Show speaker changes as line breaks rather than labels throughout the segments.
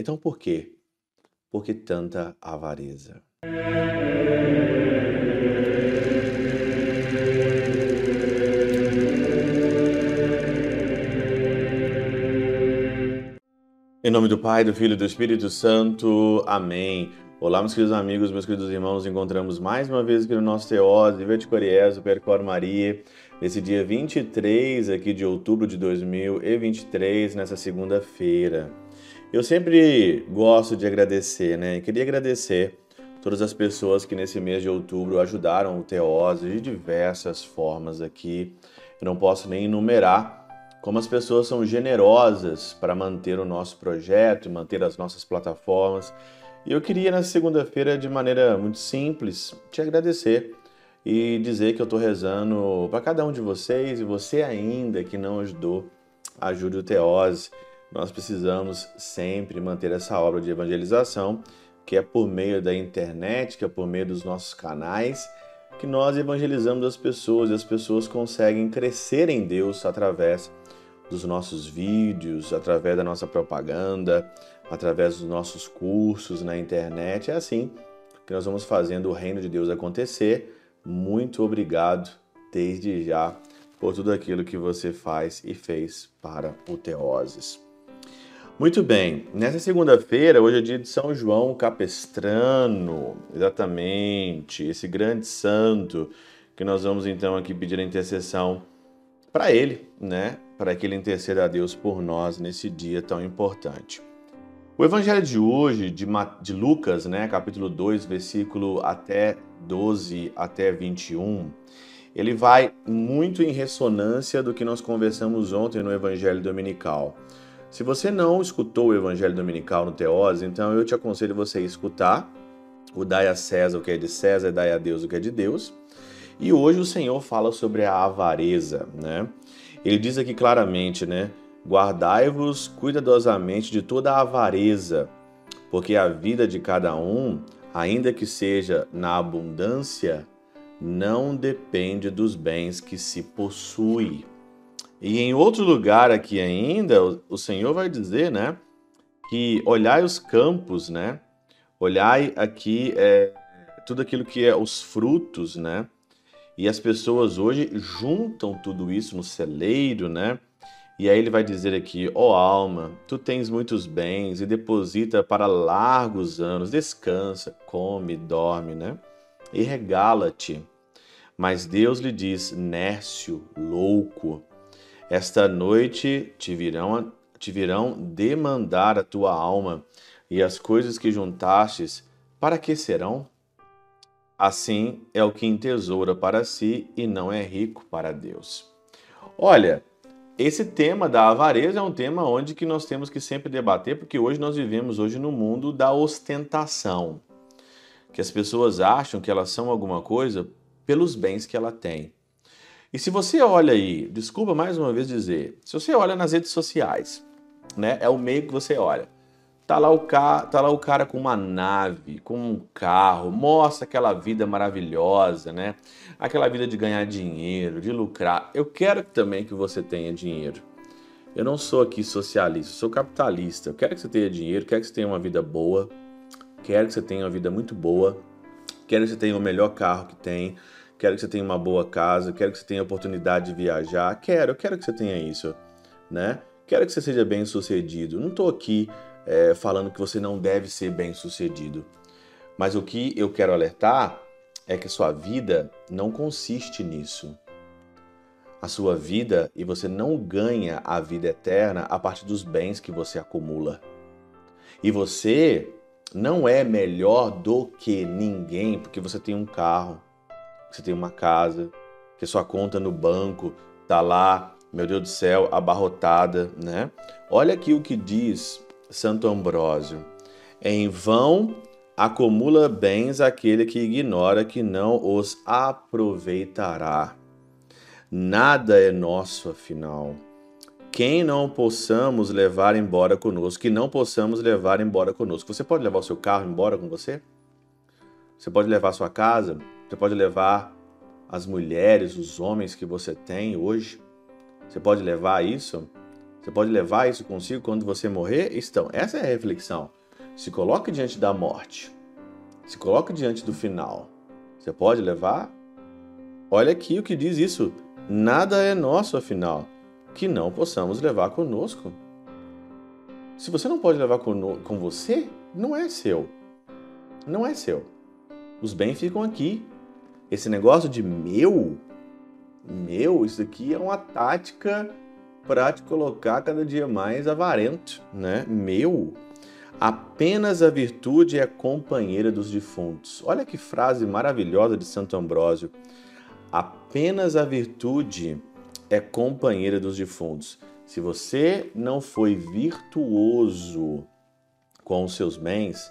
Então por quê? Por que tanta avareza? Em nome do Pai, do Filho e do Espírito Santo. Amém. Olá, meus queridos amigos, meus queridos irmãos. Encontramos mais uma vez aqui no nosso Teose, Vete Coriezo, Percor Maria, nesse dia 23 aqui de outubro de 2023, nessa segunda-feira. Eu sempre gosto de agradecer, né? Queria agradecer todas as pessoas que nesse mês de outubro ajudaram o Teose de diversas formas aqui. Eu não posso nem enumerar como as pessoas são generosas para manter o nosso projeto manter as nossas plataformas. E eu queria, na segunda-feira, de maneira muito simples, te agradecer e dizer que eu estou rezando para cada um de vocês e você ainda que não ajudou, ajude o Teose. Nós precisamos sempre manter essa obra de evangelização, que é por meio da internet, que é por meio dos nossos canais, que nós evangelizamos as pessoas e as pessoas conseguem crescer em Deus através dos nossos vídeos, através da nossa propaganda, através dos nossos cursos na internet. É assim que nós vamos fazendo o reino de Deus acontecer. Muito obrigado desde já por tudo aquilo que você faz e fez para o Teoses. Muito bem, nessa segunda-feira, hoje é dia de São João Capestrano, exatamente, esse grande santo que nós vamos então aqui pedir a intercessão para ele, né? Para que ele interceda a Deus por nós nesse dia tão importante. O evangelho de hoje, de, de Lucas, né, capítulo 2, versículo até 12 até 21, ele vai muito em ressonância do que nós conversamos ontem no evangelho dominical. Se você não escutou o evangelho dominical no Teose, então eu te aconselho você a escutar o Dai a César o que é de César Dai a Deus o que é de Deus. E hoje o Senhor fala sobre a avareza, né? Ele diz aqui claramente, né? Guardai-vos cuidadosamente de toda a avareza, porque a vida de cada um, ainda que seja na abundância, não depende dos bens que se possui. E em outro lugar aqui ainda, o Senhor vai dizer, né? Que olhai os campos, né? Olhai aqui é, tudo aquilo que é os frutos, né? E as pessoas hoje juntam tudo isso no celeiro, né? E aí ele vai dizer aqui: Ó oh alma, tu tens muitos bens e deposita para largos anos, descansa, come, dorme, né? E regala-te. Mas Deus lhe diz: Nércio, louco, esta noite te virão, te virão demandar a tua alma, e as coisas que juntastes, para que serão? Assim é o que entesoura para si e não é rico para Deus. Olha, esse tema da avareza é um tema onde que nós temos que sempre debater, porque hoje nós vivemos hoje no mundo da ostentação, que as pessoas acham que elas são alguma coisa pelos bens que ela tem. E se você olha aí, desculpa mais uma vez dizer, se você olha nas redes sociais, né, é o meio que você olha. Tá lá, o ca... tá lá o cara com uma nave, com um carro, mostra aquela vida maravilhosa, né? Aquela vida de ganhar dinheiro, de lucrar. Eu quero também que você tenha dinheiro. Eu não sou aqui socialista, sou capitalista. Eu quero que você tenha dinheiro, quero que você tenha uma vida boa, quero que você tenha uma vida muito boa, quero que você tenha o melhor carro que tem, quero que você tenha uma boa casa, quero que você tenha oportunidade de viajar. Quero, eu quero que você tenha isso, né? Quero que você seja bem sucedido. Não estou aqui é, falando que você não deve ser bem sucedido. Mas o que eu quero alertar é que a sua vida não consiste nisso. A sua vida e você não ganha a vida eterna a partir dos bens que você acumula. E você não é melhor do que ninguém porque você tem um carro, você tem uma casa, que sua conta no banco tá lá, meu Deus do céu, abarrotada, né? Olha aqui o que diz Santo Ambrósio. Em vão acumula bens aquele que ignora que não os aproveitará. Nada é nosso, afinal. Quem não possamos levar embora conosco, que não possamos levar embora conosco. Você pode levar o seu carro embora com você? Você pode levar a sua casa? Você pode levar as mulheres, os homens que você tem hoje? Você pode levar isso? Você pode levar isso consigo quando você morrer? Então, essa é a reflexão. Se coloque diante da morte. Se coloque diante do final. Você pode levar? Olha aqui o que diz isso. Nada é nosso, afinal, que não possamos levar conosco. Se você não pode levar com, você, não é seu. Não é seu. Os bens ficam aqui. Esse negócio de meu, meu, isso aqui é uma tática para te colocar cada dia mais avarento, né? Meu. Apenas a virtude é companheira dos defuntos. Olha que frase maravilhosa de Santo Ambrósio. Apenas a virtude é companheira dos defuntos. Se você não foi virtuoso com os seus bens,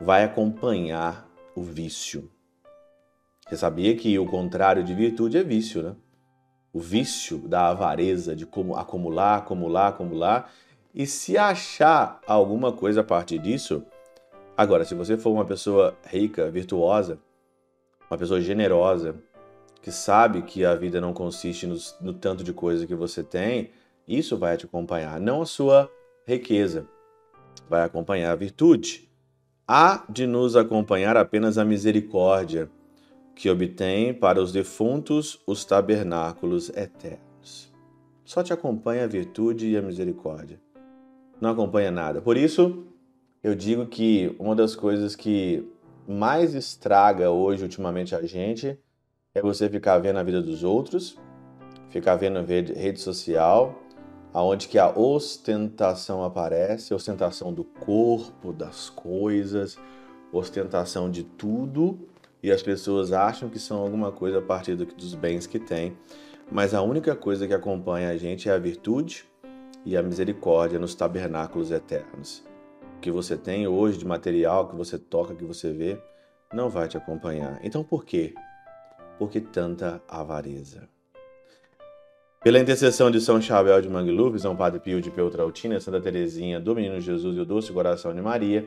vai acompanhar o vício. Você sabia que o contrário de virtude é vício, né? O vício da avareza, de como acumular, acumular, acumular. E se achar alguma coisa a partir disso, agora, se você for uma pessoa rica, virtuosa, uma pessoa generosa, que sabe que a vida não consiste no, no tanto de coisa que você tem, isso vai te acompanhar, não a sua riqueza, vai acompanhar a virtude. Há de nos acompanhar apenas a misericórdia, que obtém para os defuntos os tabernáculos eternos. Só te acompanha a virtude e a misericórdia. Não acompanha nada. Por isso, eu digo que uma das coisas que mais estraga hoje, ultimamente, a gente é você ficar vendo a vida dos outros, ficar vendo rede social, aonde que a ostentação aparece, ostentação do corpo, das coisas, ostentação de tudo, e as pessoas acham que são alguma coisa a partir dos bens que têm, mas a única coisa que acompanha a gente é a virtude e a misericórdia nos tabernáculos eternos. O que você tem hoje de material, que você toca, que você vê, não vai te acompanhar. Então por quê? por que tanta avareza? Pela intercessão de São Chabel de Mangluf, São Padre Pio de Peltrautina, Santa Teresinha, do Menino Jesus e o Doce Coração de Maria,